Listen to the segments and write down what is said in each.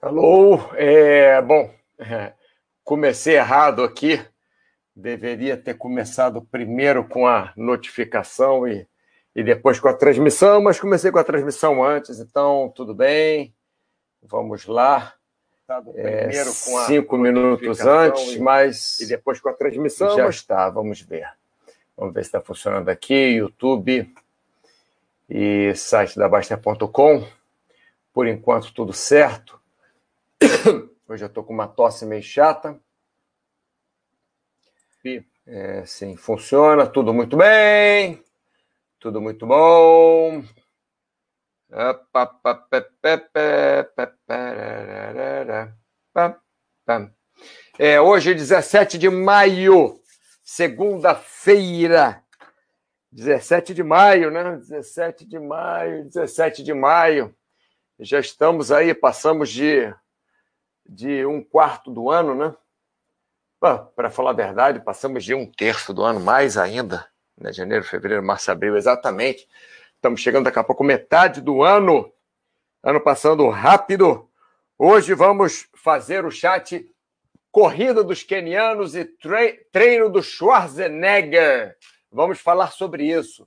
Alô, é, bom, é, comecei errado aqui, deveria ter começado primeiro com a notificação e, e depois com a transmissão, mas comecei com a transmissão antes, então tudo bem, vamos lá. É, cinco minutos antes, e, mas e depois com a transmissão. Já mas... está, vamos ver. Vamos ver se está funcionando aqui, YouTube e site da Basta.com. Por enquanto, tudo certo. Hoje eu estou com uma tosse meio chata. É, sim, funciona, tudo muito bem. Tudo muito bom. É, hoje, 17 de maio, segunda-feira. 17 de maio, né? 17 de maio, 17 de maio. Já estamos aí, passamos de, de um quarto do ano, né? Para falar a verdade, passamos de um terço do ano, mais ainda, né? Janeiro, fevereiro, março, abril, exatamente. Estamos chegando daqui a pouco metade do ano. Ano passando rápido. Hoje vamos fazer o chat Corrida dos Kenianos e Treino do Schwarzenegger. Vamos falar sobre isso.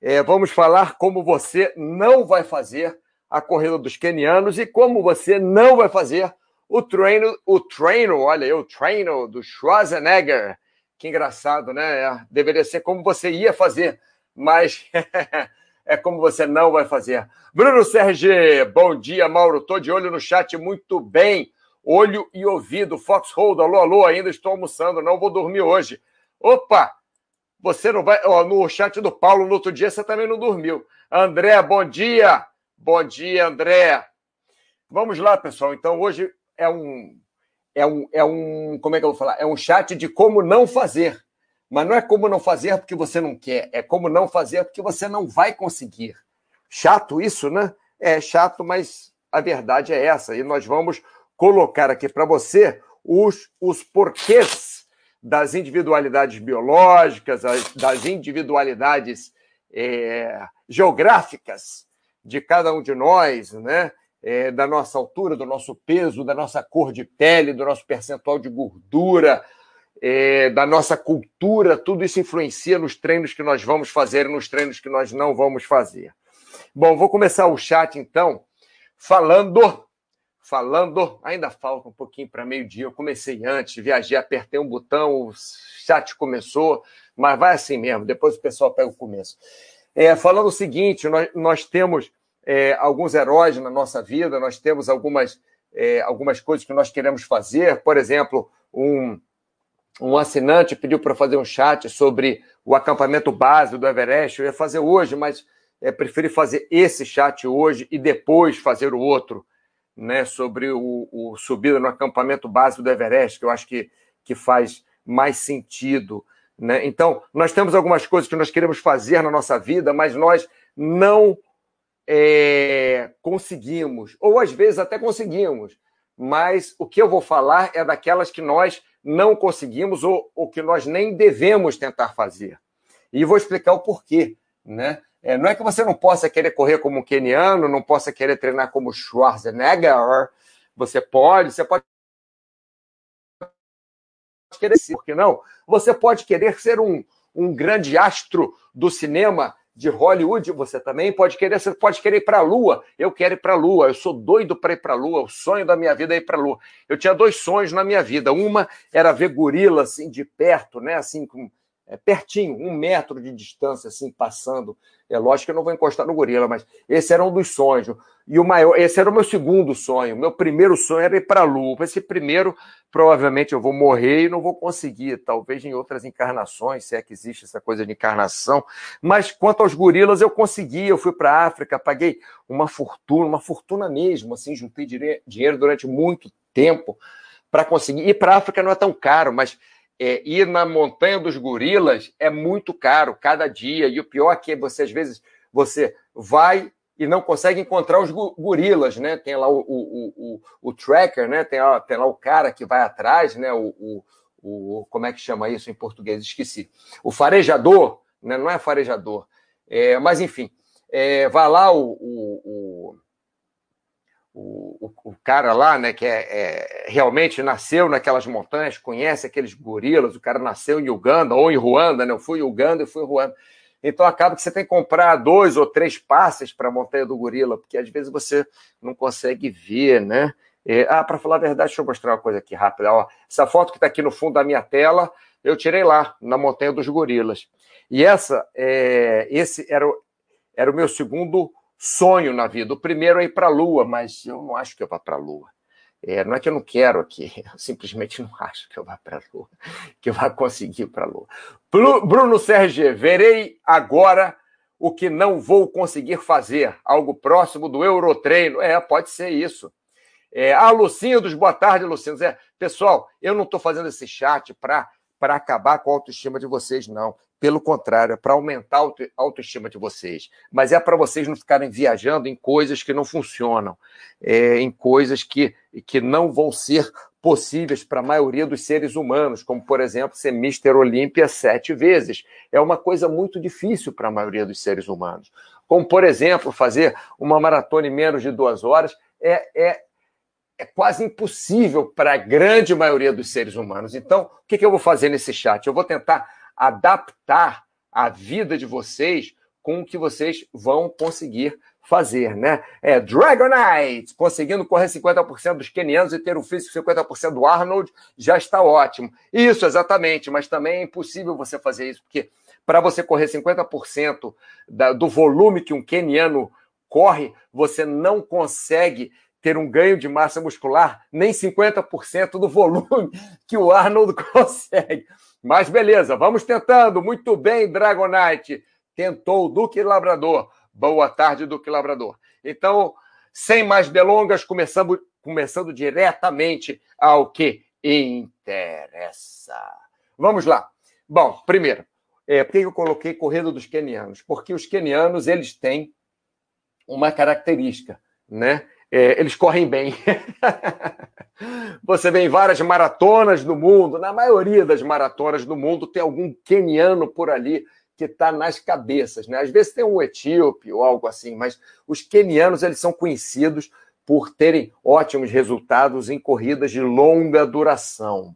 É, vamos falar como você não vai fazer a corrida dos kenianos e como você não vai fazer o treino, o treino, olha aí, o treino do Schwarzenegger. Que engraçado, né? É, deveria ser como você ia fazer, mas é como você não vai fazer. Bruno Sérgio, bom dia, Mauro. Tô de olho no chat, muito bem. Olho e ouvido. Foxhold, alô, alô, ainda estou almoçando, não vou dormir hoje. Opa! Você não vai. Ó, no chat do Paulo, no outro dia, você também não dormiu. André, bom dia. Bom dia, André. Vamos lá, pessoal. Então, hoje é um. É um, é um. Como é que eu vou falar? É um chat de como não fazer. Mas não é como não fazer porque você não quer, é como não fazer porque você não vai conseguir. Chato isso, né? É chato, mas a verdade é essa. E nós vamos colocar aqui para você os, os porquês das individualidades biológicas, das individualidades é, geográficas de cada um de nós, né? É, da nossa altura, do nosso peso, da nossa cor de pele, do nosso percentual de gordura, é, da nossa cultura, tudo isso influencia nos treinos que nós vamos fazer e nos treinos que nós não vamos fazer. Bom, vou começar o chat então, falando falando. Ainda falta um pouquinho para meio-dia. Eu comecei antes, viajei, apertei um botão, o chat começou, mas vai assim mesmo. Depois o pessoal pega o começo. É, falando o seguinte: nós, nós temos é, alguns heróis na nossa vida, nós temos algumas, é, algumas coisas que nós queremos fazer. Por exemplo, um, um assinante pediu para fazer um chat sobre o acampamento base do Everest. Eu ia fazer hoje, mas é, preferi fazer esse chat hoje e depois fazer o outro né, sobre o, o subida no acampamento básico do Everest, que eu acho que, que faz mais sentido. Né? Então, nós temos algumas coisas que nós queremos fazer na nossa vida, mas nós não é, conseguimos, ou às vezes até conseguimos, mas o que eu vou falar é daquelas que nós não conseguimos ou, ou que nós nem devemos tentar fazer. E vou explicar o porquê. Né? É, não é que você não possa querer correr como um keniano, não possa querer treinar como Schwarzenegger. Você pode, você pode querer ser, por que não? Você pode querer ser um, um grande astro do cinema de Hollywood, você também pode querer, você pode querer ir para a Lua. Eu quero ir para a Lua, eu sou doido para ir para a Lua, o sonho da minha vida é ir para a Lua. Eu tinha dois sonhos na minha vida. Uma era ver gorila assim de perto, né, assim com é, pertinho, um metro de distância, assim, passando. É lógico que eu não vou encostar no gorila, mas esse era um dos sonhos. E o maior, esse era o meu segundo sonho. Meu primeiro sonho era ir para a Lua. Esse primeiro, provavelmente eu vou morrer e não vou conseguir. Talvez em outras encarnações, se é que existe essa coisa de encarnação. Mas quanto aos gorilas, eu consegui. Eu fui para a África, paguei uma fortuna, uma fortuna mesmo. Assim, juntei dinheiro durante muito tempo para conseguir. Ir para a África não é tão caro, mas é, ir na montanha dos gorilas é muito caro cada dia. E o pior é que você, às vezes, você vai e não consegue encontrar os gorilas, né? Tem lá o, o, o, o tracker, né? Tem lá, tem lá o cara que vai atrás, né? O, o, o, como é que chama isso em português? Esqueci. O farejador, né? Não é farejador. É, mas, enfim, é, vai lá o, o, o, o, cara lá, né, que é, é, realmente nasceu naquelas montanhas, conhece aqueles gorilas, o cara nasceu em Uganda ou em Ruanda, né? Eu fui em Uganda e fui em Ruanda. Então acaba que você tem que comprar dois ou três passes para a montanha do gorila, porque às vezes você não consegue ver, né? É, ah, para falar a verdade, deixa eu mostrar uma coisa aqui rápida. Ó, essa foto que está aqui no fundo da minha tela, eu tirei lá, na montanha dos gorilas. E essa, é, esse era o, era o meu segundo sonho na vida. O primeiro é ir para a Lua, mas eu não acho que eu vá para a Lua. É, não é que eu não quero aqui, eu simplesmente não acho que eu vá para a Lua, que eu vá conseguir para a Lua. Bruno Sérgio, verei agora o que não vou conseguir fazer, algo próximo do Eurotreino. É, pode ser isso. É, ah, Lucindos, boa tarde, Lucindos. É, pessoal, eu não estou fazendo esse chat para acabar com a autoestima de vocês, não. Pelo contrário, é para aumentar a auto, autoestima de vocês. Mas é para vocês não ficarem viajando em coisas que não funcionam, é, em coisas que, que não vão ser possíveis para a maioria dos seres humanos, como, por exemplo, ser Mister Olímpia sete vezes. É uma coisa muito difícil para a maioria dos seres humanos. Como, por exemplo, fazer uma maratona em menos de duas horas é, é, é quase impossível para a grande maioria dos seres humanos. Então, o que, que eu vou fazer nesse chat? Eu vou tentar adaptar a vida de vocês com o que vocês vão conseguir fazer, né? É Dragonite, conseguindo correr 50% dos kenianos e ter o físico 50% do Arnold, já está ótimo. Isso, exatamente, mas também é impossível você fazer isso, porque para você correr 50% da, do volume que um keniano corre, você não consegue ter um ganho de massa muscular nem 50% do volume que o Arnold consegue. Mas beleza, vamos tentando. Muito bem, Dragonite. Tentou o Duque Labrador. Boa tarde, Duque Labrador. Então, sem mais delongas, começamos, começando diretamente ao que interessa. Vamos lá. Bom, primeiro, é, por que eu coloquei corrida dos quenianos? Porque os quenianos eles têm uma característica, né? É, eles correm bem. Você vê em várias maratonas do mundo, na maioria das maratonas do mundo, tem algum queniano por ali que está nas cabeças. Né? Às vezes tem um etíope ou algo assim, mas os quenianos eles são conhecidos por terem ótimos resultados em corridas de longa duração.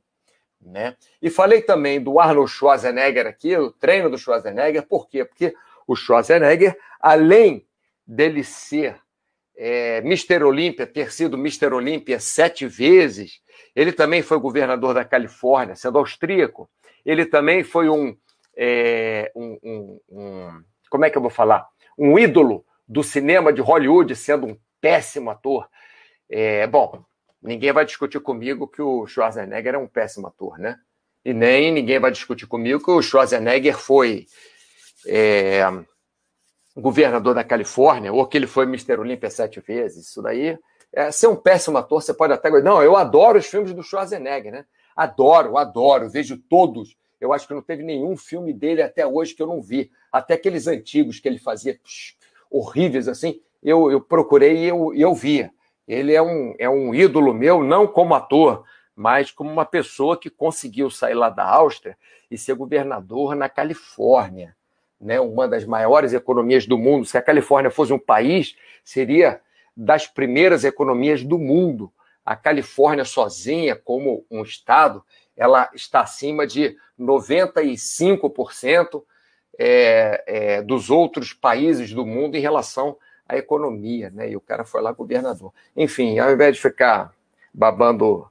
Né? E falei também do Arnold Schwarzenegger aqui, o treino do Schwarzenegger, por quê? Porque o Schwarzenegger, além dele ser é, Mr. Olímpia, ter sido Mr. Olímpia sete vezes. Ele também foi governador da Califórnia, sendo austríaco. Ele também foi um, é, um, um, um, Como é que eu vou falar? Um ídolo do cinema de Hollywood, sendo um péssimo ator. É, bom, ninguém vai discutir comigo que o Schwarzenegger é um péssimo ator, né? E nem ninguém vai discutir comigo que o Schwarzenegger foi. É, governador da Califórnia, ou que ele foi Mr. Olímpia sete vezes, isso daí. É, ser um péssimo ator, você pode até. Não, eu adoro os filmes do Schwarzenegger, né? Adoro, adoro, vejo todos. Eu acho que não teve nenhum filme dele até hoje que eu não vi. Até aqueles antigos que ele fazia psh, horríveis assim, eu, eu procurei e eu, eu via. Ele é um, é um ídolo meu, não como ator, mas como uma pessoa que conseguiu sair lá da Áustria e ser governador na Califórnia né, uma das maiores economias do mundo. Se a Califórnia fosse um país, seria das primeiras economias do mundo. A Califórnia sozinha, como um estado, ela está acima de 95% é, é, dos outros países do mundo em relação à economia, né? E o cara foi lá governador. Enfim, ao invés de ficar babando,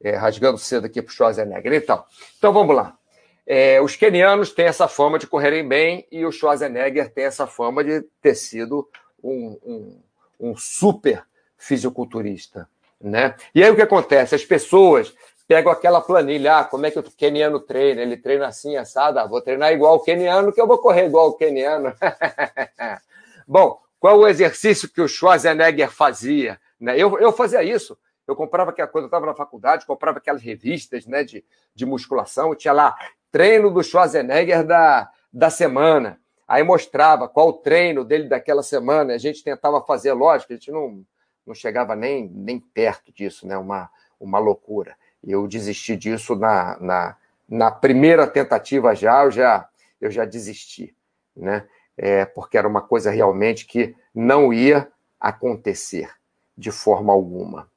é, rasgando cedo aqui para o Schwarzenegger. Então, então vamos lá. É, os quenianos têm essa fama de correrem bem e o Schwarzenegger tem essa fama de ter sido um, um, um super fisiculturista. Né? E aí o que acontece? As pessoas pegam aquela planilha, ah, como é que o queniano treina? Ele treina assim, assado, ah, vou treinar igual o queniano, que eu vou correr igual o queniano. Bom, qual o exercício que o Schwarzenegger fazia? Né? Eu, eu fazia isso. Eu comprava aquela coisa, eu estava na faculdade, comprava aquelas revistas né, de, de musculação, tinha lá treino do Schwarzenegger da, da semana. Aí mostrava qual o treino dele daquela semana. A gente tentava fazer, lógico, a gente não, não chegava nem, nem perto disso, né? Uma, uma loucura. Eu desisti disso na, na, na primeira tentativa já, eu já, eu já desisti, né? É, porque era uma coisa realmente que não ia acontecer de forma alguma.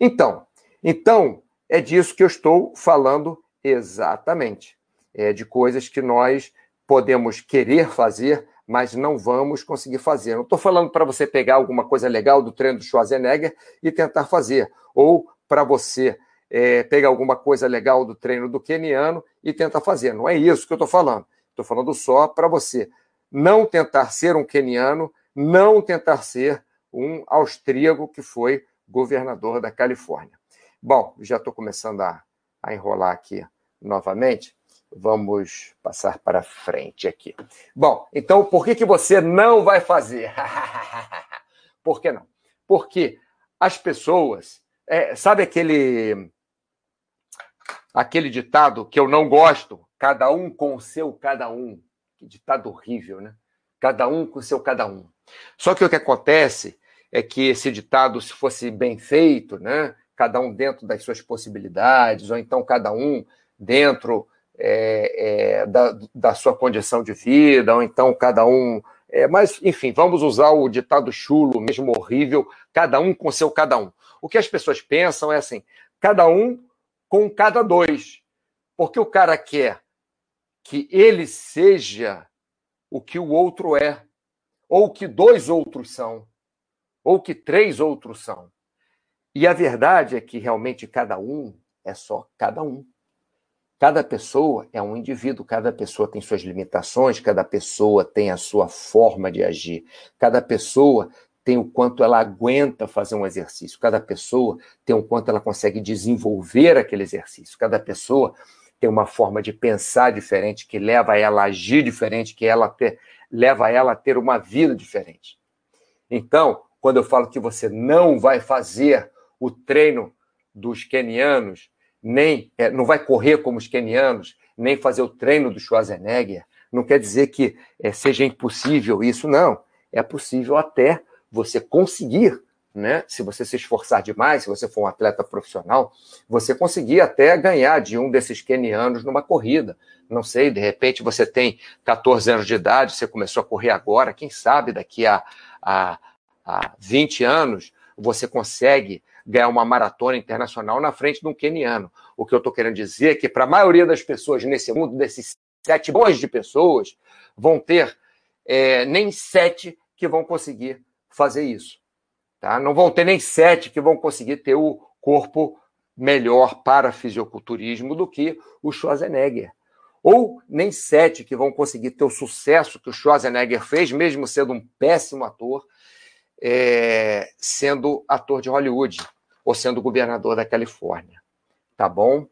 Então, então é disso que eu estou falando exatamente. É de coisas que nós podemos querer fazer, mas não vamos conseguir fazer. Não estou falando para você pegar alguma coisa legal do treino do Schwarzenegger e tentar fazer, ou para você é, pegar alguma coisa legal do treino do keniano e tentar fazer. Não é isso que eu estou falando. Estou falando só para você não tentar ser um keniano, não tentar ser um austríaco que foi governador da Califórnia. Bom, já estou começando a, a enrolar aqui novamente. Vamos passar para frente aqui. Bom, então por que, que você não vai fazer? por que não? Porque as pessoas. É, sabe aquele aquele ditado que eu não gosto, cada um com o seu cada um. Que ditado horrível, né? Cada um com o seu cada um. Só que o que acontece é que esse ditado, se fosse bem feito, né? Cada um dentro das suas possibilidades, ou então cada um dentro é, é, da, da, sua condição de vida, ou então cada um. É, mas, enfim, vamos usar o ditado chulo, mesmo horrível, cada um com seu cada um. O que as pessoas pensam é assim: cada um com cada dois. Porque o cara quer que ele seja o que o outro é, ou que dois outros são, ou que três outros são. E a verdade é que realmente cada um é só cada um. Cada pessoa é um indivíduo, cada pessoa tem suas limitações, cada pessoa tem a sua forma de agir, cada pessoa tem o quanto ela aguenta fazer um exercício, cada pessoa tem o quanto ela consegue desenvolver aquele exercício, cada pessoa tem uma forma de pensar diferente que leva ela a agir diferente, que ela ter, leva ela a ter uma vida diferente. Então, quando eu falo que você não vai fazer o treino dos quenianos, nem é, não vai correr como os quenianos, nem fazer o treino do Schwarzenegger, não quer dizer que é, seja impossível isso, não. É possível até você conseguir, né? Se você se esforçar demais, se você for um atleta profissional, você conseguir até ganhar de um desses quenianos numa corrida. Não sei, de repente você tem 14 anos de idade, você começou a correr agora, quem sabe daqui a, a, a 20 anos você consegue ganhar uma maratona internacional na frente de um queniano. O que eu estou querendo dizer é que, para a maioria das pessoas nesse mundo, desses 7 milhões de pessoas, vão ter é, nem sete que vão conseguir fazer isso. Tá? Não vão ter nem sete que vão conseguir ter o corpo melhor para fisiculturismo do que o Schwarzenegger. Ou nem sete que vão conseguir ter o sucesso que o Schwarzenegger fez, mesmo sendo um péssimo ator, é, sendo ator de Hollywood ou sendo governador da Califórnia. Tá bom?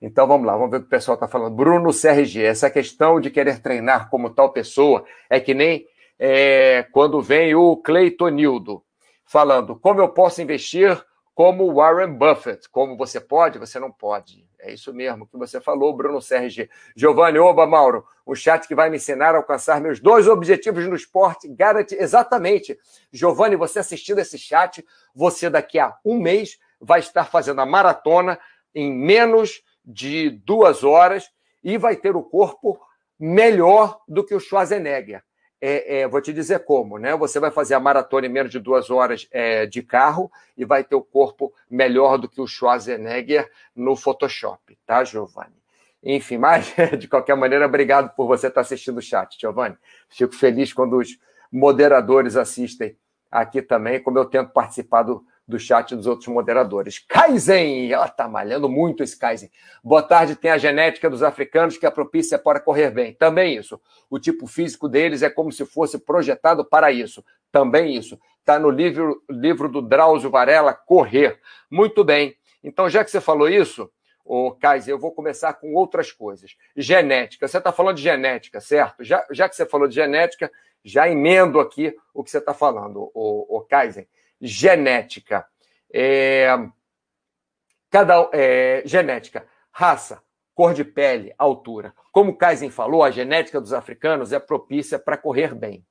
Então vamos lá, vamos ver o que o pessoal está falando. Bruno CRG, essa questão de querer treinar como tal pessoa é que nem é, quando vem o Cleitonildo falando como eu posso investir como Warren Buffett. Como você pode, você não pode. É isso mesmo que você falou, Bruno CRG. Giovanni Oba Mauro, o chat que vai me ensinar a alcançar meus dois objetivos no esporte, garante exatamente. Giovanni, você assistindo esse chat, você daqui a um mês vai estar fazendo a maratona em menos de duas horas e vai ter o corpo melhor do que o Schwarzenegger é, é, vou te dizer como, né? Você vai fazer a maratona em menos de duas horas é, de carro e vai ter o corpo melhor do que o Schwarzenegger no Photoshop, tá, Giovanni? Enfim, mas de qualquer maneira, obrigado por você estar assistindo o chat, Giovanni. Fico feliz quando os moderadores assistem aqui também, como eu tento participar do, do chat dos outros moderadores. Kaizen! Ela está malhando muito esse Kaizen. Boa tarde, tem a genética dos africanos que é propícia para correr bem. Também isso. O tipo físico deles é como se fosse projetado para isso. Também isso. Está no livro, livro do Drauzio Varela, Correr. Muito bem. Então, já que você falou isso, o Kaiser, eu vou começar com outras coisas. Genética. Você está falando de genética, certo? Já, já que você falou de genética, já emendo aqui o que você está falando, o, o Kaiser genética. É, cada é, genética, raça, cor de pele, altura. Como o Kaizen falou, a genética dos africanos é propícia para correr bem.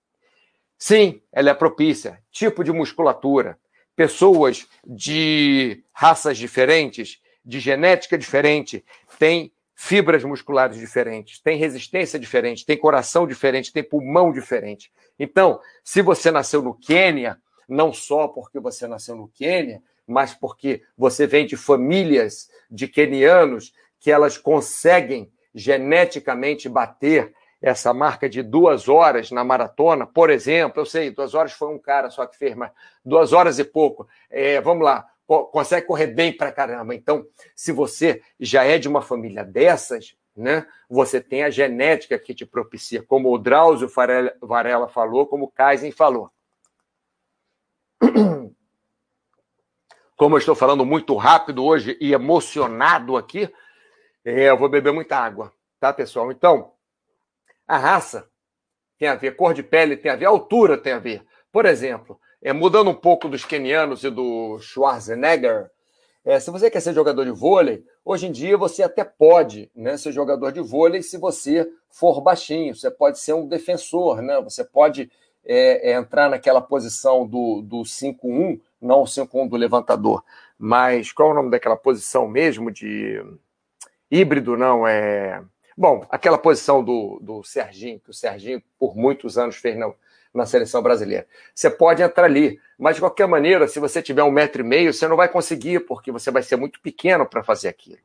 Sim, ela é propícia. Tipo de musculatura. Pessoas de raças diferentes, de genética diferente, têm fibras musculares diferentes, têm resistência diferente, têm coração diferente, têm pulmão diferente. Então, se você nasceu no Quênia, não só porque você nasceu no Quênia, mas porque você vem de famílias de quenianos que elas conseguem geneticamente bater essa marca de duas horas na maratona, por exemplo, eu sei, duas horas foi um cara só que fez, mas duas horas e pouco. É, vamos lá, consegue correr bem pra caramba. Então, se você já é de uma família dessas, né, você tem a genética que te propicia, como o Drauzio Varela falou, como o Kaizen falou. Como eu estou falando muito rápido hoje e emocionado aqui, é, eu vou beber muita água, tá, pessoal? Então, a raça tem a ver, cor de pele tem a ver, altura tem a ver. Por exemplo, é, mudando um pouco dos kenianos e do Schwarzenegger, é, se você quer ser jogador de vôlei, hoje em dia você até pode né, ser jogador de vôlei se você for baixinho, você pode ser um defensor, né? você pode é, é, entrar naquela posição do, do 5-1, não o 5-1 do levantador, mas qual é o nome daquela posição mesmo de híbrido, não, é... Bom, aquela posição do, do Serginho, que o Serginho por muitos anos fez na, na seleção brasileira. Você pode entrar ali, mas de qualquer maneira, se você tiver um metro e meio, você não vai conseguir, porque você vai ser muito pequeno para fazer aquilo.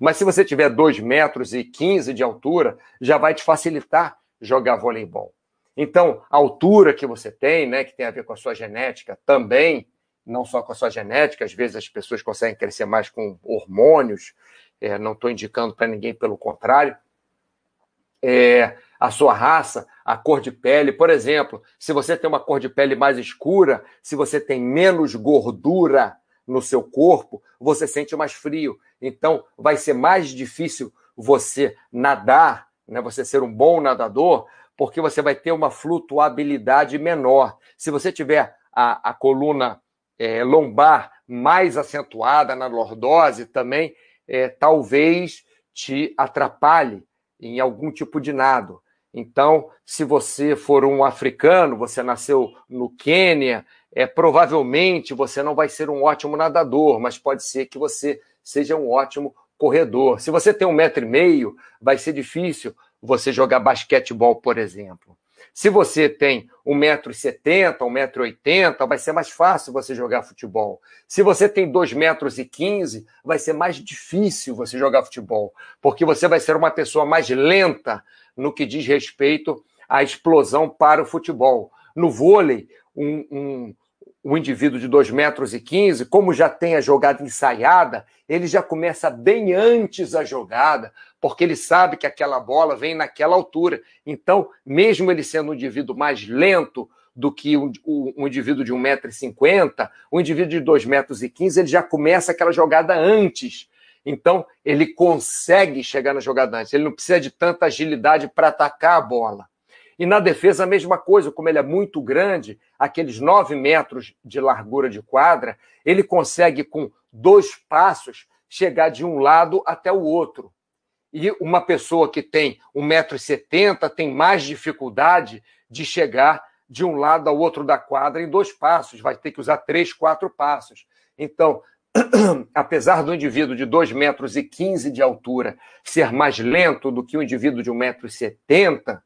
Mas se você tiver dois metros e quinze de altura, já vai te facilitar jogar voleibol. Então, a altura que você tem, né, que tem a ver com a sua genética, também, não só com a sua genética, às vezes as pessoas conseguem crescer mais com hormônios, é, não estou indicando para ninguém, pelo contrário. É, a sua raça, a cor de pele, por exemplo, se você tem uma cor de pele mais escura, se você tem menos gordura no seu corpo, você sente mais frio. Então, vai ser mais difícil você nadar, né, você ser um bom nadador, porque você vai ter uma flutuabilidade menor. Se você tiver a, a coluna é, lombar mais acentuada na lordose também, é, talvez te atrapalhe em algum tipo de nado. Então, se você for um africano, você nasceu no Quênia, é, provavelmente você não vai ser um ótimo nadador, mas pode ser que você seja um ótimo corredor. Se você tem um metro e meio, vai ser difícil você jogar basquetebol, por exemplo. Se você tem 1,70m, 1,80m, vai ser mais fácil você jogar futebol. Se você tem 2,15m, vai ser mais difícil você jogar futebol, porque você vai ser uma pessoa mais lenta no que diz respeito à explosão para o futebol. No vôlei, um, um, um indivíduo de 2 metros e 15, como já tem a jogada ensaiada, ele já começa bem antes a jogada, porque ele sabe que aquela bola vem naquela altura. Então, mesmo ele sendo um indivíduo mais lento do que um, um indivíduo de 1,50m, um indivíduo de 2,15 metros, e 15, ele já começa aquela jogada antes. Então, ele consegue chegar na jogada antes. Ele não precisa de tanta agilidade para atacar a bola. E na defesa, a mesma coisa, como ele é muito grande, aqueles 9 metros de largura de quadra, ele consegue, com dois passos, chegar de um lado até o outro. E uma pessoa que tem 1,70m tem mais dificuldade de chegar de um lado ao outro da quadra em dois passos, vai ter que usar três, quatro passos. Então, apesar do indivíduo de 2,15 metros e 15 de altura ser mais lento do que o indivíduo de 1,70 metro, e 70,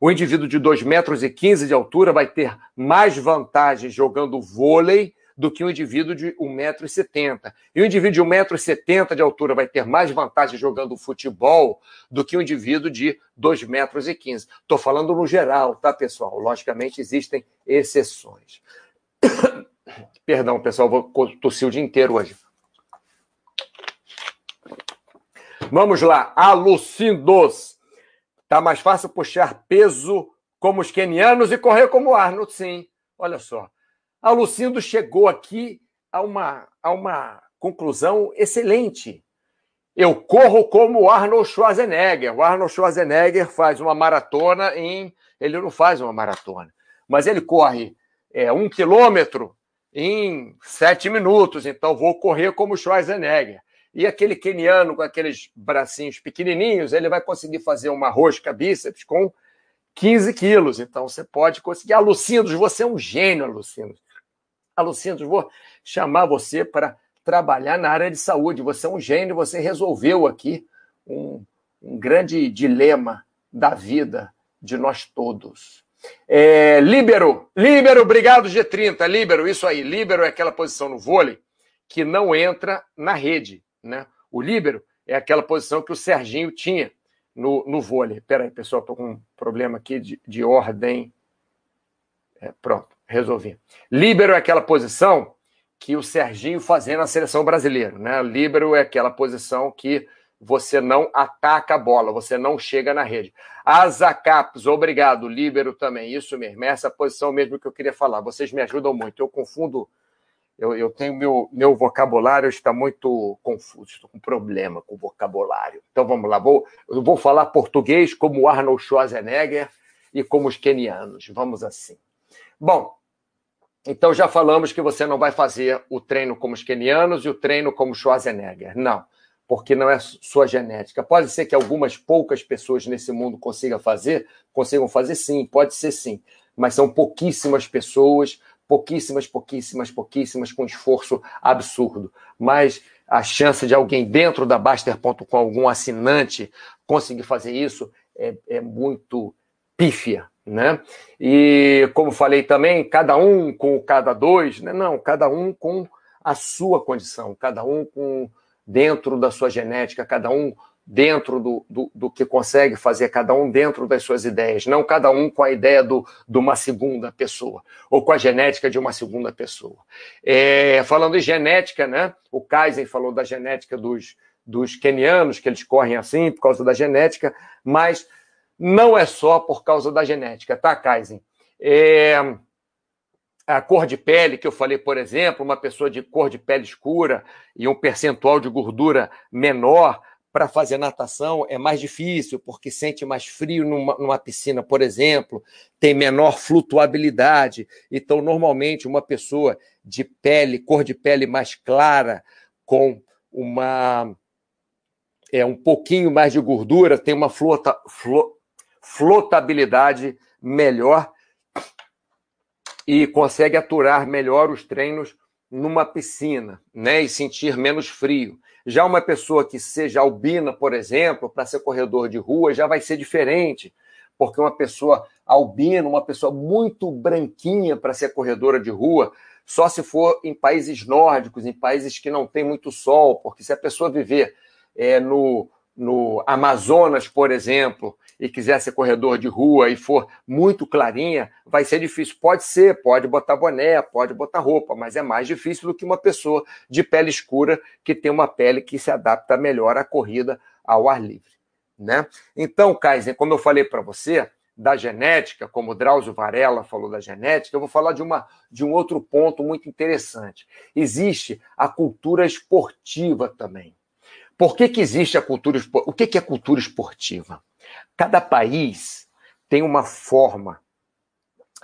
o indivíduo de 2,15 metros e 15 de altura vai ter mais vantagem jogando vôlei do que um indivíduo de 1,70m. E o indivíduo de 1,70m de altura vai ter mais vantagem jogando futebol do que um indivíduo de 2,15 metros. Estou falando no geral, tá, pessoal? Logicamente, existem exceções. Perdão, pessoal, vou tossir o dia inteiro hoje. Vamos lá, alucindos. Tá mais fácil puxar peso como os quenianos e correr como Arnold, sim. Olha só. A Lucindo chegou aqui a uma, a uma conclusão excelente. Eu corro como o Arnold Schwarzenegger. O Arnold Schwarzenegger faz uma maratona em. Ele não faz uma maratona, mas ele corre é, um quilômetro em sete minutos. Então vou correr como o Schwarzenegger. E aquele keniano com aqueles bracinhos pequenininhos, ele vai conseguir fazer uma rosca bíceps com 15 quilos. Então você pode conseguir. Alucindos, você é um gênio, Alucindos. Alucindos, vou chamar você para trabalhar na área de saúde. Você é um gênio, você resolveu aqui um, um grande dilema da vida de nós todos. É, líbero, líbero, obrigado G30, líbero, isso aí, líbero é aquela posição no vôlei que não entra na rede. Né? O líbero é aquela posição que o Serginho tinha no, no vôlei. Peraí, pessoal, estou com um problema aqui de, de ordem. É, pronto, resolvi. Líbero é aquela posição que o Serginho fazia na seleção brasileira. Né? Líbero é aquela posição que você não ataca a bola, você não chega na rede. Azacaps, obrigado. Líbero também, isso mesmo. Essa posição mesmo que eu queria falar. Vocês me ajudam muito. Eu confundo, eu, eu tenho meu, meu vocabulário está muito confuso, estou com problema com o vocabulário. Então vamos lá, vou, eu vou falar português como Arnold Schwarzenegger e como os kenianos. Vamos assim. Bom, então já falamos que você não vai fazer o treino como os kenianos e o treino como Schwarzenegger. Não porque não é sua genética. Pode ser que algumas poucas pessoas nesse mundo consigam fazer, consigam fazer sim, pode ser sim, mas são pouquíssimas pessoas, pouquíssimas, pouquíssimas, pouquíssimas, com esforço absurdo. Mas a chance de alguém dentro da Baster.com, algum assinante, conseguir fazer isso é, é muito pífia, né? E como falei também, cada um com cada dois, né? Não, cada um com a sua condição, cada um com dentro da sua genética, cada um dentro do, do, do, que consegue fazer, cada um dentro das suas ideias, não cada um com a ideia do, de uma segunda pessoa, ou com a genética de uma segunda pessoa. É, falando em genética, né? O Kaizen falou da genética dos, dos kenianos, que eles correm assim por causa da genética, mas não é só por causa da genética, tá, Kaizen? É, a cor de pele, que eu falei, por exemplo, uma pessoa de cor de pele escura e um percentual de gordura menor para fazer natação é mais difícil, porque sente mais frio numa, numa, piscina, por exemplo, tem menor flutuabilidade. Então, normalmente, uma pessoa de pele, cor de pele mais clara, com uma é um pouquinho mais de gordura, tem uma flota, flo, flotabilidade melhor e consegue aturar melhor os treinos numa piscina, né, e sentir menos frio. Já uma pessoa que seja albina, por exemplo, para ser corredor de rua, já vai ser diferente, porque uma pessoa albina, uma pessoa muito branquinha para ser corredora de rua, só se for em países nórdicos, em países que não tem muito sol, porque se a pessoa viver é, no, no Amazonas, por exemplo, e quiser ser corredor de rua e for muito clarinha, vai ser difícil. Pode ser, pode botar boné, pode botar roupa, mas é mais difícil do que uma pessoa de pele escura que tem uma pele que se adapta melhor à corrida ao ar livre. Né? Então, Kaiser, como eu falei para você, da genética, como o Drauzio Varela falou da genética, eu vou falar de, uma, de um outro ponto muito interessante. Existe a cultura esportiva também. Por que, que existe a cultura esportiva? O que, que é cultura esportiva? Cada país tem uma forma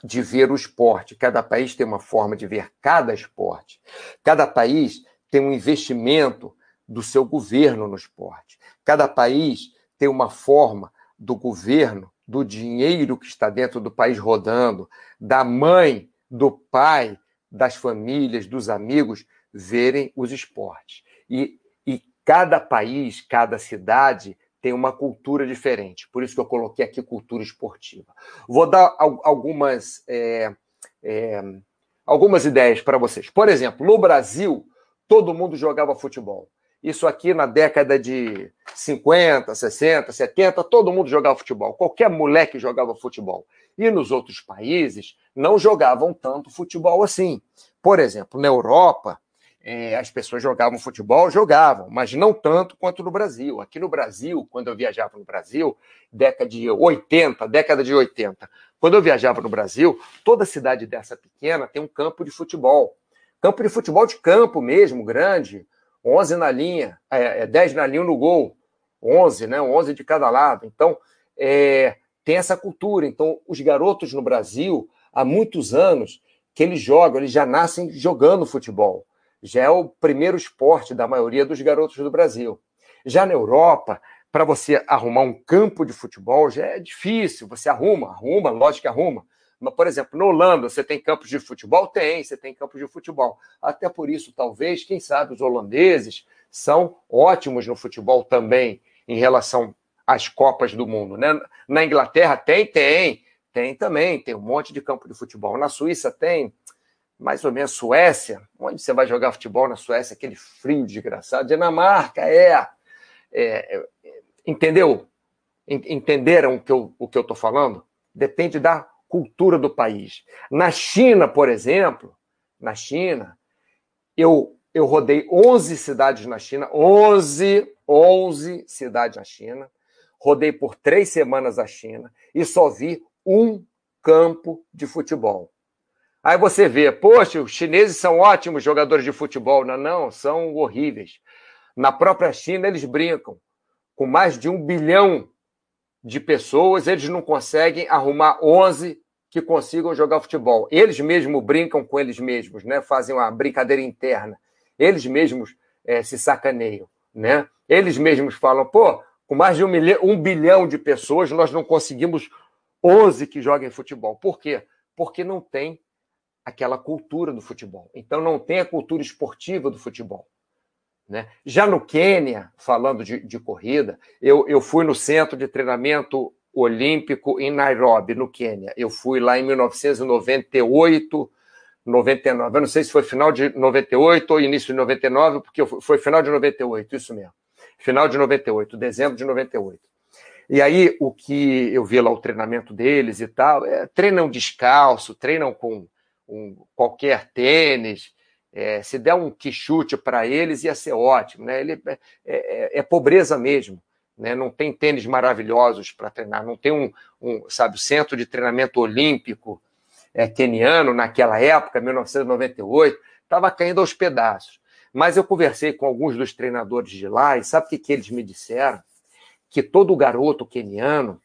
de ver o esporte, cada país tem uma forma de ver cada esporte. Cada país tem um investimento do seu governo no esporte. Cada país tem uma forma do governo, do dinheiro que está dentro do país rodando, da mãe, do pai, das famílias, dos amigos verem os esportes. E cada país, cada cidade tem uma cultura diferente. Por isso que eu coloquei aqui cultura esportiva. Vou dar algumas, é, é, algumas ideias para vocês. Por exemplo, no Brasil, todo mundo jogava futebol. Isso aqui na década de 50, 60, 70, todo mundo jogava futebol. Qualquer moleque jogava futebol. E nos outros países não jogavam tanto futebol assim. Por exemplo, na Europa, é, as pessoas jogavam futebol, jogavam, mas não tanto quanto no Brasil. Aqui no Brasil, quando eu viajava no Brasil, década de 80, década de 80, quando eu viajava no Brasil, toda cidade dessa pequena tem um campo de futebol. Campo de futebol de campo mesmo, grande, 11 na linha, é, é 10 na linha no gol, 11, né? 11 de cada lado. Então, é, tem essa cultura. Então, os garotos no Brasil, há muitos anos, que eles jogam, eles já nascem jogando futebol já é o primeiro esporte da maioria dos garotos do Brasil. Já na Europa, para você arrumar um campo de futebol já é difícil. Você arruma, arruma, lógico que arruma. Mas, por exemplo, na Holanda, você tem campos de futebol? Tem, você tem campos de futebol. Até por isso, talvez, quem sabe, os holandeses são ótimos no futebol também, em relação às Copas do Mundo. Né? Na Inglaterra tem, tem, tem também, tem um monte de campo de futebol. Na Suíça tem, mais ou menos Suécia, onde você vai jogar futebol na Suécia, aquele frio desgraçado. Dinamarca é, é, é entendeu? Entenderam o que eu estou falando? Depende da cultura do país. Na China, por exemplo, na China, eu eu rodei 11 cidades na China, 11, 11 cidades na China. Rodei por três semanas a China e só vi um campo de futebol. Aí você vê, poxa, os chineses são ótimos jogadores de futebol. Não, não, são horríveis. Na própria China, eles brincam. Com mais de um bilhão de pessoas, eles não conseguem arrumar 11 que consigam jogar futebol. Eles mesmos brincam com eles mesmos, né? fazem uma brincadeira interna. Eles mesmos é, se sacaneiam. Né? Eles mesmos falam, pô, com mais de um, milhão, um bilhão de pessoas, nós não conseguimos 11 que joguem futebol. Por quê? Porque não tem aquela cultura do futebol. Então não tem a cultura esportiva do futebol. Né? Já no Quênia, falando de, de corrida, eu, eu fui no centro de treinamento olímpico em Nairobi, no Quênia. Eu fui lá em 1998, 99. Eu não sei se foi final de 98 ou início de 99, porque foi final de 98, isso mesmo. Final de 98, dezembro de 98. E aí, o que eu vi lá, o treinamento deles e tal, é, treinam descalço, treinam com um, qualquer tênis. É, se der um quichute para eles, ia ser ótimo. Né? Ele, é, é, é pobreza mesmo. Né? Não tem tênis maravilhosos para treinar, não tem um, um, sabe, centro de treinamento olímpico é, keniano naquela época, 1998, estava caindo aos pedaços. Mas eu conversei com alguns dos treinadores de lá e sabe o que, que eles me disseram? Que todo garoto keniano,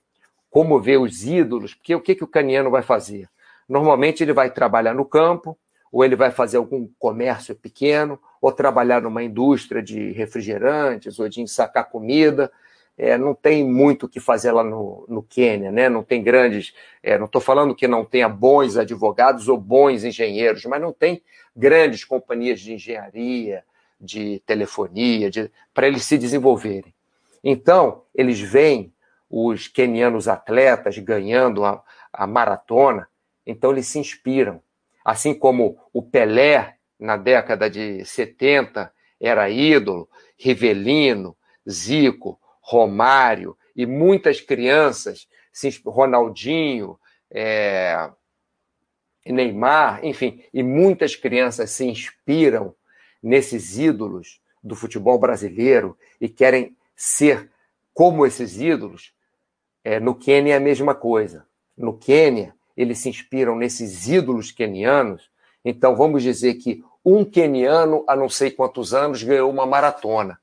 como vê os ídolos, porque o que, que o caniano vai fazer? Normalmente ele vai trabalhar no campo, ou ele vai fazer algum comércio pequeno, ou trabalhar numa indústria de refrigerantes, ou de ensacar comida. É, não tem muito o que fazer lá no, no Quênia, né? não tem grandes. É, não estou falando que não tenha bons advogados ou bons engenheiros, mas não tem grandes companhias de engenharia, de telefonia, de, para eles se desenvolverem. Então, eles veem os quenianos atletas ganhando a, a maratona, então eles se inspiram. Assim como o Pelé, na década de 70, era ídolo, Rivelino, Zico, Romário e muitas crianças, Ronaldinho, é, Neymar, enfim, e muitas crianças se inspiram nesses ídolos do futebol brasileiro e querem ser como esses ídolos. É, no Quênia é a mesma coisa. No Quênia, eles se inspiram nesses ídolos quenianos. Então, vamos dizer que um queniano, há não sei quantos anos, ganhou uma maratona.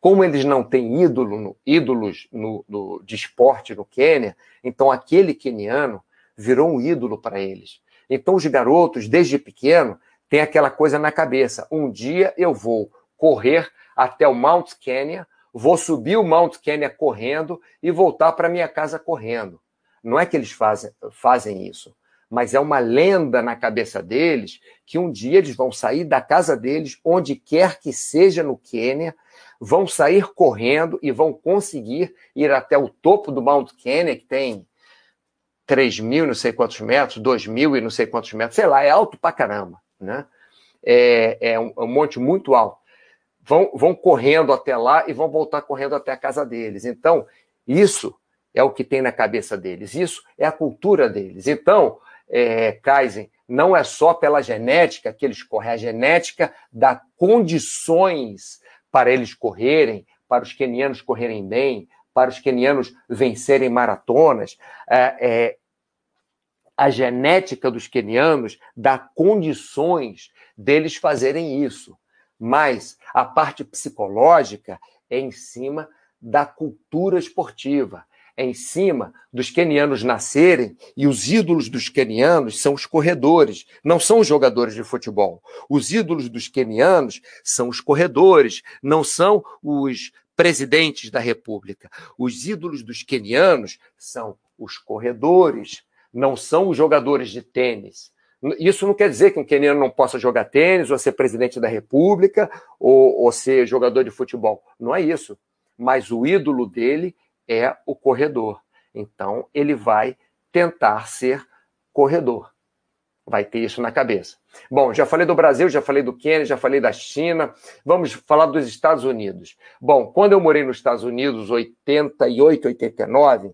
Como eles não têm ídolo, no, ídolos no, no, de esporte no Quênia, então aquele queniano virou um ídolo para eles. Então, os garotos, desde pequeno, têm aquela coisa na cabeça: um dia eu vou correr até o Mount Kenya, vou subir o Mount Kenya correndo e voltar para minha casa correndo. Não é que eles fazem, fazem isso, mas é uma lenda na cabeça deles que um dia eles vão sair da casa deles, onde quer que seja no Quênia, vão sair correndo e vão conseguir ir até o topo do Mount Kenya, que tem 3 mil não sei quantos metros, 2 mil e não sei quantos metros, sei lá, é alto pra caramba, né? É, é, um, é um monte muito alto. Vão, vão correndo até lá e vão voltar correndo até a casa deles. Então, isso é o que tem na cabeça deles. Isso é a cultura deles. Então, é, Kaizen, não é só pela genética que eles correm, a genética dá condições para eles correrem, para os quenianos correrem bem, para os quenianos vencerem maratonas. É, é, a genética dos quenianos dá condições deles fazerem isso. Mas a parte psicológica é em cima da cultura esportiva é em cima dos quenianos nascerem e os ídolos dos quenianos são os corredores, não são os jogadores de futebol. Os ídolos dos quenianos são os corredores, não são os presidentes da república. Os ídolos dos quenianos são os corredores, não são os jogadores de tênis. Isso não quer dizer que um queniano não possa jogar tênis, ou ser presidente da república, ou, ou ser jogador de futebol. Não é isso. Mas o ídolo dele é o corredor. Então, ele vai tentar ser corredor. Vai ter isso na cabeça. Bom, já falei do Brasil, já falei do Quênia, já falei da China. Vamos falar dos Estados Unidos. Bom, quando eu morei nos Estados Unidos, 88, 89,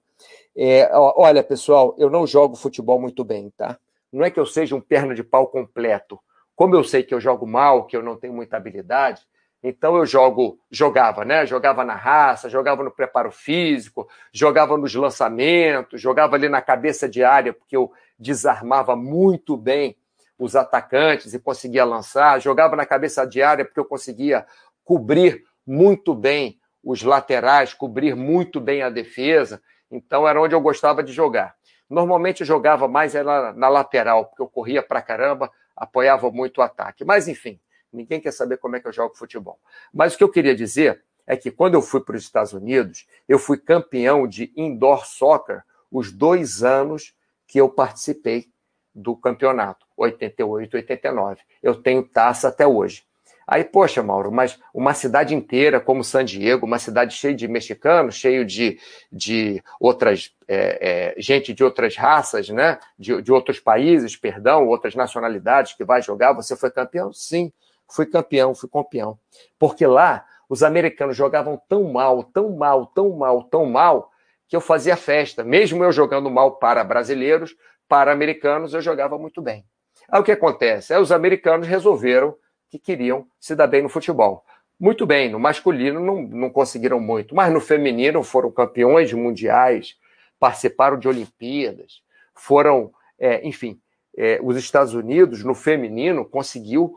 é, olha, pessoal, eu não jogo futebol muito bem, tá? Não é que eu seja um perna de pau completo. Como eu sei que eu jogo mal, que eu não tenho muita habilidade, então eu jogo, jogava, né? Jogava na raça, jogava no preparo físico, jogava nos lançamentos, jogava ali na cabeça de área, porque eu desarmava muito bem os atacantes e conseguia lançar, jogava na cabeça de área porque eu conseguia cobrir muito bem os laterais, cobrir muito bem a defesa. Então era onde eu gostava de jogar. Normalmente eu jogava mais na lateral, porque eu corria pra caramba, apoiava muito o ataque. Mas enfim, ninguém quer saber como é que eu jogo futebol. Mas o que eu queria dizer é que quando eu fui para os Estados Unidos, eu fui campeão de indoor soccer os dois anos que eu participei do campeonato, 88, 89. Eu tenho taça até hoje. Aí, poxa, Mauro, mas uma cidade inteira como San Diego, uma cidade cheia de mexicanos, cheio de, de outras é, é, gente de outras raças, né? De, de outros países, perdão, outras nacionalidades que vai jogar, você foi campeão? Sim, fui campeão, fui campeão. Porque lá os americanos jogavam tão mal, tão mal, tão mal, tão mal, que eu fazia festa. Mesmo eu jogando mal para brasileiros, para americanos, eu jogava muito bem. Aí o que acontece? Aí os americanos resolveram que queriam se dar bem no futebol. Muito bem, no masculino não, não conseguiram muito, mas no feminino foram campeões mundiais, participaram de Olimpíadas, foram, é, enfim, é, os Estados Unidos no feminino conseguiu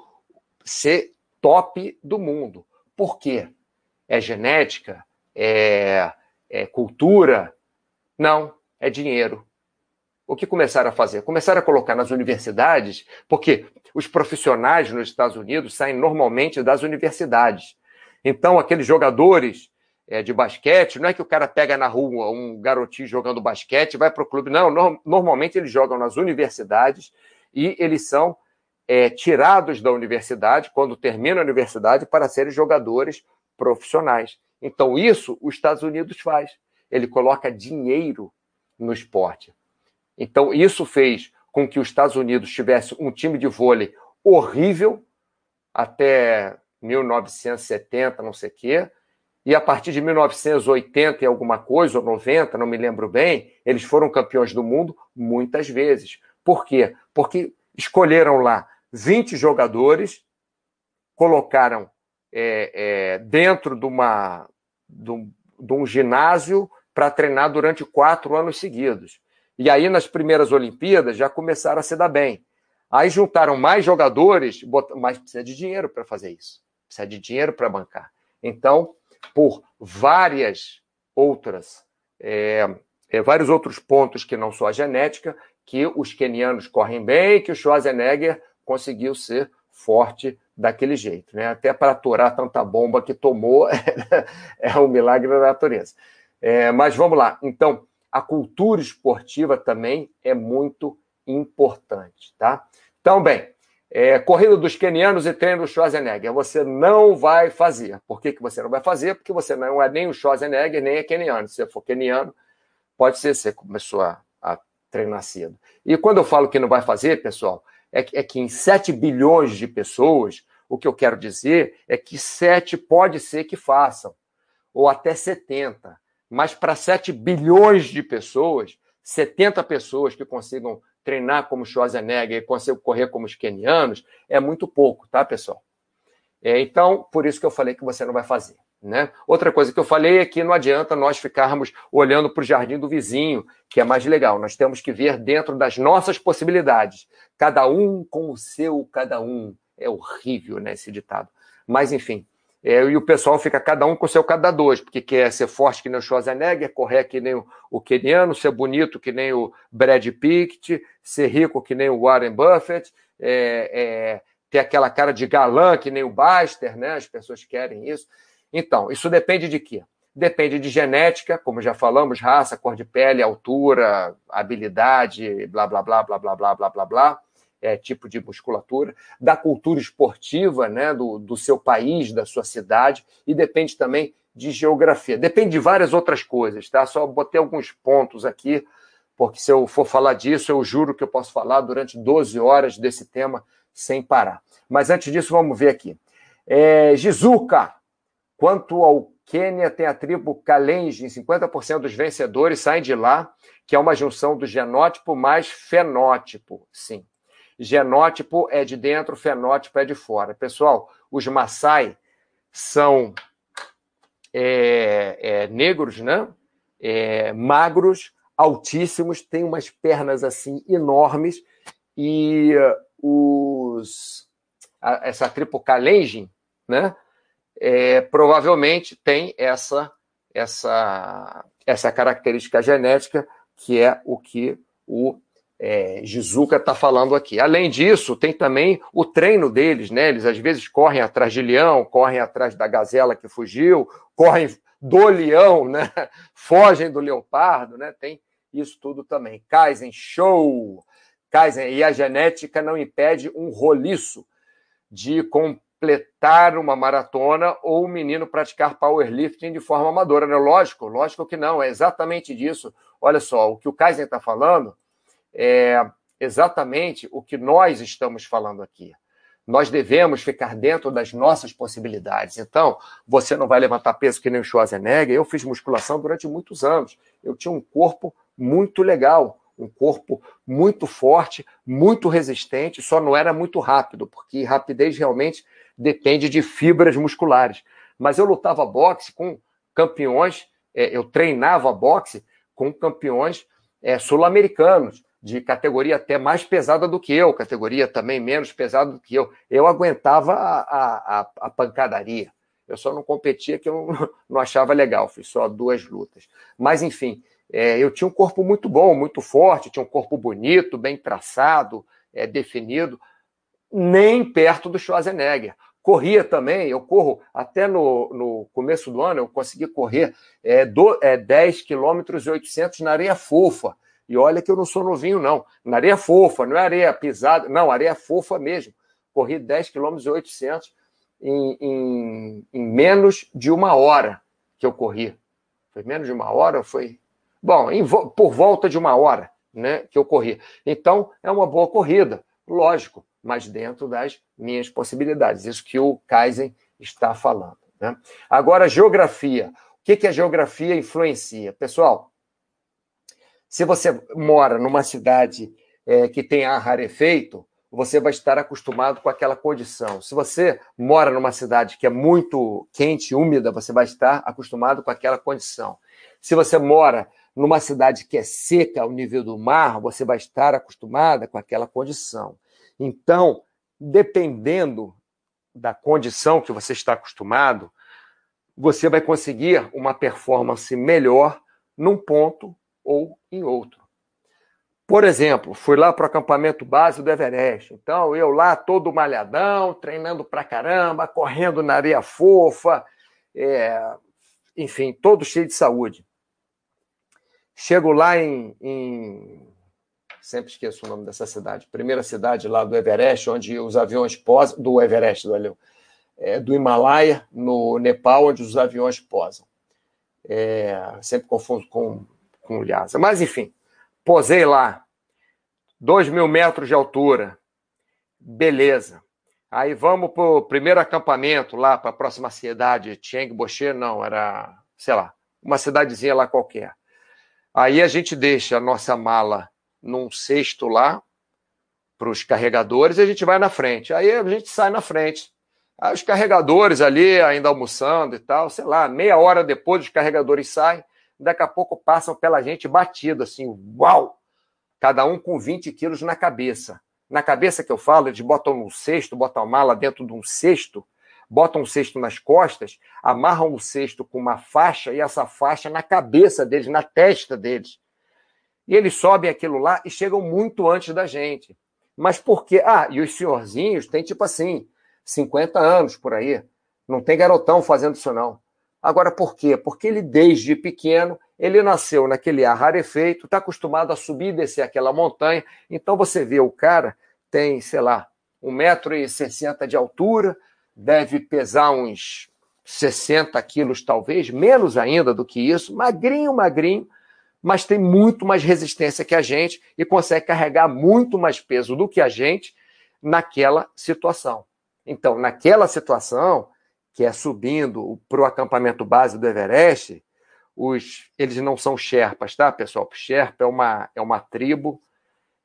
ser top do mundo. Por quê? É genética? É, é cultura? Não, é dinheiro o que começaram a fazer? Começaram a colocar nas universidades, porque os profissionais nos Estados Unidos saem normalmente das universidades. Então, aqueles jogadores é, de basquete, não é que o cara pega na rua um garotinho jogando basquete vai para o clube. Não, no, normalmente eles jogam nas universidades e eles são é, tirados da universidade quando terminam a universidade para serem jogadores profissionais. Então, isso os Estados Unidos faz. Ele coloca dinheiro no esporte. Então, isso fez com que os Estados Unidos tivesse um time de vôlei horrível até 1970, não sei o quê. E a partir de 1980 e alguma coisa, ou 90, não me lembro bem, eles foram campeões do mundo muitas vezes. Por quê? Porque escolheram lá 20 jogadores, colocaram é, é, dentro de, uma, de, um, de um ginásio para treinar durante quatro anos seguidos. E aí, nas primeiras Olimpíadas, já começaram a se dar bem. Aí juntaram mais jogadores, mas precisa de dinheiro para fazer isso. Precisa de dinheiro para bancar. Então, por várias outras, é, é, vários outros pontos que não só a genética, que os quenianos correm bem, que o Schwarzenegger conseguiu ser forte daquele jeito, né? Até para aturar tanta bomba que tomou é um milagre da natureza. É, mas vamos lá. Então, a cultura esportiva também é muito importante, tá? Então, bem, é, corrida dos quenianos e treino do Schwarzenegger, você não vai fazer. Por que, que você não vai fazer? Porque você não é nem o Schwarzenegger, nem é queniano. Se você for queniano, pode ser que você começou a, a treinar cedo. E quando eu falo que não vai fazer, pessoal, é que, é que em 7 bilhões de pessoas, o que eu quero dizer é que 7 pode ser que façam, ou até 70 mas para 7 bilhões de pessoas, 70 pessoas que consigam treinar como Schwarzenegger e consigam correr como os kenianos, é muito pouco, tá, pessoal? É, então, por isso que eu falei que você não vai fazer. Né? Outra coisa que eu falei é que não adianta nós ficarmos olhando para o jardim do vizinho, que é mais legal. Nós temos que ver dentro das nossas possibilidades. Cada um com o seu cada um. É horrível, né, esse ditado. Mas, enfim, é, e o pessoal fica cada um com o seu cada dois, porque quer ser forte que nem o Schwarzenegger, correr que nem o, o keniano, ser bonito que nem o Brad Pitt, ser rico que nem o Warren Buffett, é, é, ter aquela cara de galã que nem o Baster, né? As pessoas querem isso. Então, isso depende de quê? Depende de genética, como já falamos, raça, cor de pele, altura, habilidade, blá, blá, blá, blá, blá, blá, blá, blá, blá é, tipo de musculatura, da cultura esportiva né, do, do seu país, da sua cidade, e depende também de geografia. Depende de várias outras coisas, tá? Só botei alguns pontos aqui, porque se eu for falar disso, eu juro que eu posso falar durante 12 horas desse tema sem parar. Mas antes disso, vamos ver aqui. É, quanto ao Quênia, tem a tribo Kalenjin, 50% dos vencedores saem de lá, que é uma junção do genótipo mais fenótipo. Sim. Genótipo é de dentro, fenótipo é de fora. Pessoal, os Maasai são é, é, negros, né? É, magros, altíssimos, têm umas pernas assim enormes e uh, os essa tribo Kalenjin, né? É, provavelmente tem essa essa essa característica genética que é o que o é, Jizuka está falando aqui. Além disso, tem também o treino deles, né? Eles às vezes correm atrás de leão, correm atrás da gazela que fugiu, correm do leão, né? Fogem do leopardo, né? Tem isso tudo também. Kaizen, show! Kaizen, e a genética não impede um roliço de completar uma maratona ou o menino praticar powerlifting de forma amadora, né? Lógico, lógico que não, é exatamente disso. Olha só, o que o Kaizen está falando é exatamente o que nós estamos falando aqui. Nós devemos ficar dentro das nossas possibilidades. Então, você não vai levantar peso que nem o Schwarzenegger. Eu fiz musculação durante muitos anos. Eu tinha um corpo muito legal, um corpo muito forte, muito resistente, só não era muito rápido, porque rapidez realmente depende de fibras musculares. Mas eu lutava boxe com campeões, é, eu treinava boxe com campeões é, sul-americanos, de categoria até mais pesada do que eu, categoria também menos pesada do que eu. Eu aguentava a, a, a pancadaria. Eu só não competia que eu não, achava legal, fiz só duas lutas. Mas, enfim, é, eu tinha um corpo muito bom, muito forte, tinha um corpo bonito, bem traçado, é, definido, nem perto do Schwarzenegger. Corria também, eu corro até no, no começo do ano, eu consegui correr é, do, é, 10 quilômetros e 800 na areia fofa e olha que eu não sou novinho, não. Na areia fofa, não é areia pisada, não, areia fofa mesmo. Corri 10 km e 800 em, em, em, menos de uma hora que eu corri. Foi menos de uma hora? Foi. Bom, em, por volta de uma hora né, que eu corri. Então, é uma boa corrida, lógico, mas dentro das minhas possibilidades. Isso que o Kaizen está falando. Né? Agora, geografia. O que, que a geografia influencia? Pessoal, se você mora numa cidade é, que tem ar rarefeito, você vai estar acostumado com aquela condição. Se você mora numa cidade que é muito quente, úmida, você vai estar acostumado com aquela condição. Se você mora numa cidade que é seca ao nível do mar, você vai estar acostumada com aquela condição. Então, dependendo da condição que você está acostumado, você vai conseguir uma performance melhor num ponto ou em outro. Por exemplo, fui lá para o acampamento base do Everest. Então, eu lá todo malhadão, treinando pra caramba, correndo na areia fofa, é, enfim, todo cheio de saúde. Chego lá em, em, Sempre esqueço o nome dessa cidade. Primeira cidade lá do Everest, onde os aviões posam. Do Everest, do, é, do Himalaia, no Nepal, onde os aviões posam. É, sempre confundo com com o Lhasa. Mas, enfim, posei lá. Dois mil metros de altura. Beleza. Aí vamos para o primeiro acampamento lá para a próxima cidade, Chiang Boche, não, era, sei lá, uma cidadezinha lá qualquer. Aí a gente deixa a nossa mala num cesto lá para os carregadores e a gente vai na frente. Aí a gente sai na frente. Aí os carregadores ali ainda almoçando e tal, sei lá, meia hora depois os carregadores saem daqui a pouco passam pela gente batido, assim, uau! Cada um com 20 quilos na cabeça. Na cabeça que eu falo, eles botam um cesto, botam a mala dentro de um cesto, botam um cesto nas costas, amarram o cesto com uma faixa e essa faixa na cabeça deles, na testa deles. E eles sobem aquilo lá e chegam muito antes da gente. Mas por quê? Ah, e os senhorzinhos têm tipo assim, 50 anos por aí. Não tem garotão fazendo isso, não. Agora, por quê? Porque ele, desde pequeno, ele nasceu naquele ar rarefeito, está acostumado a subir e descer aquela montanha. Então, você vê o cara tem, sei lá, 1,60m de altura, deve pesar uns 60 quilos, talvez, menos ainda do que isso, magrinho, magrinho, mas tem muito mais resistência que a gente e consegue carregar muito mais peso do que a gente, naquela situação. Então, naquela situação, que é subindo para o acampamento base do Everest, os, eles não são Sherpas, tá, pessoal? Sherpa é uma, é uma tribo,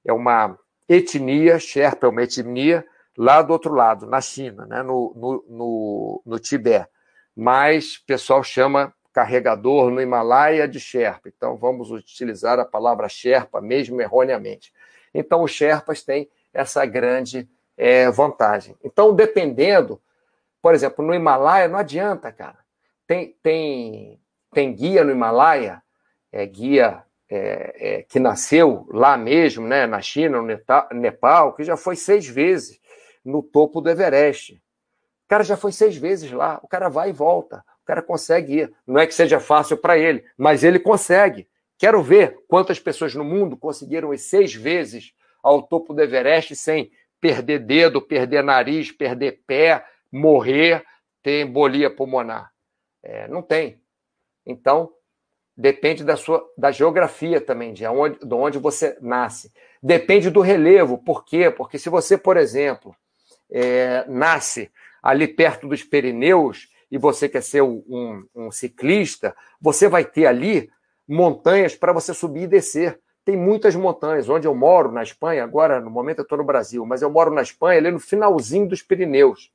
é uma etnia, Sherpa é uma etnia, lá do outro lado, na China, né, no, no, no, no Tibete. Mas o pessoal chama carregador no Himalaia de Sherpa. Então, vamos utilizar a palavra Sherpa, mesmo erroneamente. Então, os Sherpas têm essa grande é, vantagem. Então, dependendo, por exemplo, no Himalaia, não adianta, cara. Tem, tem, tem guia no Himalaia, é, guia é, é, que nasceu lá mesmo, né, na China, no Nepal, que já foi seis vezes no topo do Everest. O cara já foi seis vezes lá, o cara vai e volta, o cara consegue ir. Não é que seja fácil para ele, mas ele consegue. Quero ver quantas pessoas no mundo conseguiram ir seis vezes ao topo do Everest sem perder dedo, perder nariz, perder pé, morrer, ter embolia pulmonar. É, não tem. Então, depende da sua da geografia também, de onde, de onde você nasce. Depende do relevo. Por quê? Porque se você, por exemplo, é, nasce ali perto dos Pirineus e você quer ser um, um ciclista, você vai ter ali montanhas para você subir e descer. Tem muitas montanhas. Onde eu moro, na Espanha, agora no momento eu estou no Brasil, mas eu moro na Espanha, ali no finalzinho dos Pirineus.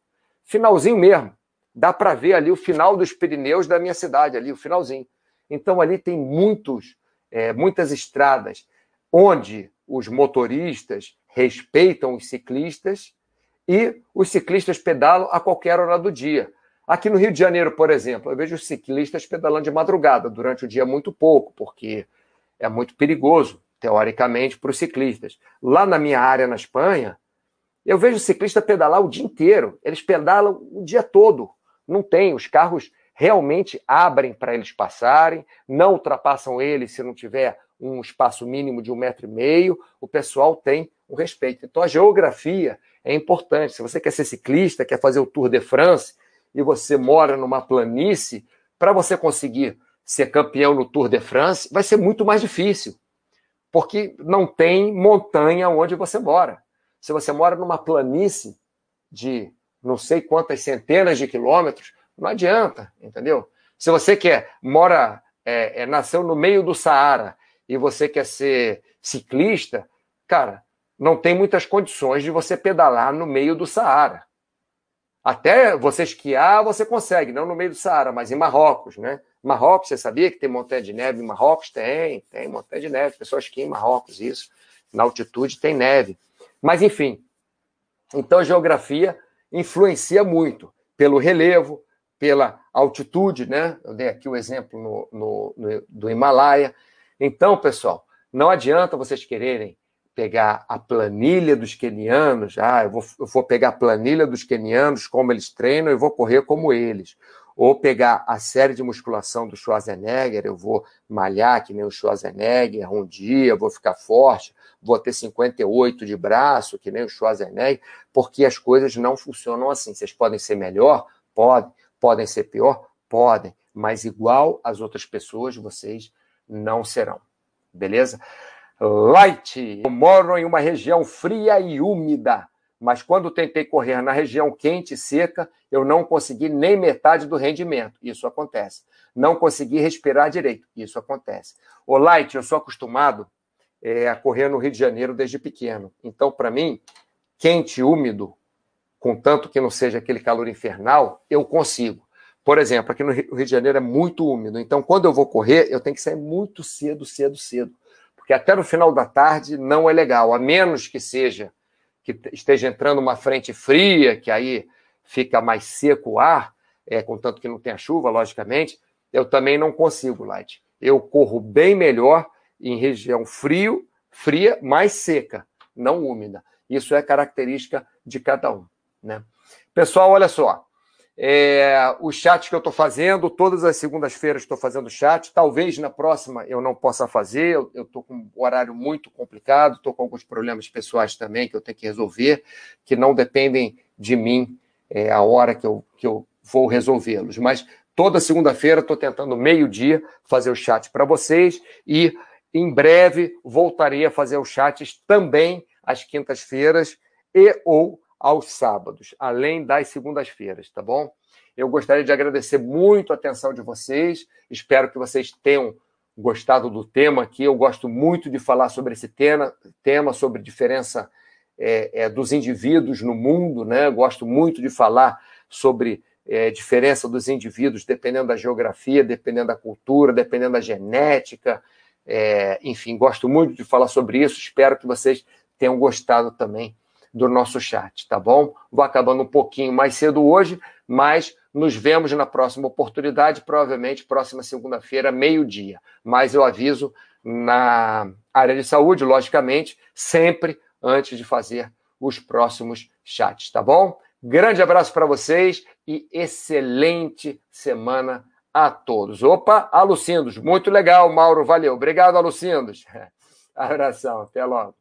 Finalzinho mesmo. Dá para ver ali o final dos Pirineus da minha cidade, ali, o finalzinho. Então ali tem muitos, é, muitas estradas onde os motoristas respeitam os ciclistas e os ciclistas pedalam a qualquer hora do dia. Aqui no Rio de Janeiro, por exemplo, eu vejo ciclistas pedalando de madrugada, durante o dia muito pouco, porque é muito perigoso, teoricamente, para os ciclistas. Lá na minha área, na Espanha, eu vejo ciclista pedalar o dia inteiro. Eles pedalam o dia todo. Não tem, os carros realmente abrem para eles passarem, não ultrapassam eles se não tiver um espaço mínimo de um metro e meio, o pessoal tem o respeito. Então a geografia é importante. Se você quer ser ciclista, quer fazer o Tour de France e você mora numa planície, para você conseguir ser campeão no Tour de France, vai ser muito mais difícil, porque não tem montanha onde você mora. Se você mora numa planície de não sei quantas centenas de quilômetros, não adianta, entendeu? Se você quer, mora, é, é, nasceu no meio do Saara e você quer ser ciclista, cara, não tem muitas condições de você pedalar no meio do Saara. Até você esquiar, você consegue, não no meio do Saara, mas em Marrocos, né? Marrocos, você sabia que tem montanha de neve em Marrocos? Tem, tem montanha de neve. Pessoas esquiam em Marrocos, isso. Na altitude tem neve. Mas, enfim. Então, a geografia influencia muito pelo relevo, pela altitude, né? Eu dei aqui o exemplo no, no, no, do Himalaia. Então, pessoal, não adianta vocês quererem pegar a planilha dos quenianos, ah, eu vou, eu vou pegar a planilha dos quenianos, como eles treinam, e vou correr como eles. Ou pegar a série de musculação do Schwarzenegger, eu vou malhar que nem o Schwarzenegger um dia, vou ficar forte, vou ter 58 de braço, que nem o Schwarzenegger, porque as coisas não funcionam assim. Vocês podem ser melhor? Podem. Podem ser pior? Podem. Mas igual às outras pessoas, vocês não serão. Beleza? Light. Eu moro em uma região fria e úmida, mas quando tentei correr na região quente e seca, eu não consegui nem metade do rendimento. Isso acontece. Não consegui respirar direito. Isso acontece. O Light, eu sou acostumado é, a correr no Rio de Janeiro desde pequeno. Então, para mim, quente e úmido, contanto que não seja aquele calor infernal, eu consigo. Por exemplo, aqui no Rio de Janeiro é muito úmido, então quando eu vou correr, eu tenho que sair muito cedo, cedo, cedo. Porque até no final da tarde não é legal, a menos que seja que esteja entrando uma frente fria, que aí fica mais seco o ar, é, contanto que não tenha chuva, logicamente, eu também não consigo, Light. Eu corro bem melhor em região frio, fria, mais seca, não úmida. Isso é característica de cada um. Né? Pessoal, olha só. É, o chat que eu estou fazendo, todas as segundas-feiras estou fazendo chat. Talvez na próxima eu não possa fazer, eu estou com um horário muito complicado, estou com alguns problemas pessoais também que eu tenho que resolver, que não dependem de mim é, a hora que eu, que eu vou resolvê-los. Mas toda segunda-feira estou tentando, meio-dia, fazer o chat para vocês e em breve voltarei a fazer os chats também às quintas-feiras e ou aos sábados, além das segundas-feiras, tá bom? Eu gostaria de agradecer muito a atenção de vocês. Espero que vocês tenham gostado do tema aqui. Eu gosto muito de falar sobre esse tema, tema sobre diferença é, é, dos indivíduos no mundo, né? Gosto muito de falar sobre é, diferença dos indivíduos dependendo da geografia, dependendo da cultura, dependendo da genética. É, enfim, gosto muito de falar sobre isso. Espero que vocês tenham gostado também do nosso chat, tá bom? Vou acabando um pouquinho mais cedo hoje, mas nos vemos na próxima oportunidade, provavelmente próxima segunda-feira, meio-dia. Mas eu aviso na área de saúde, logicamente, sempre antes de fazer os próximos chats, tá bom? Grande abraço para vocês e excelente semana a todos. Opa, Alucindos, muito legal, Mauro, valeu. Obrigado, Alucindos. Abração, até logo.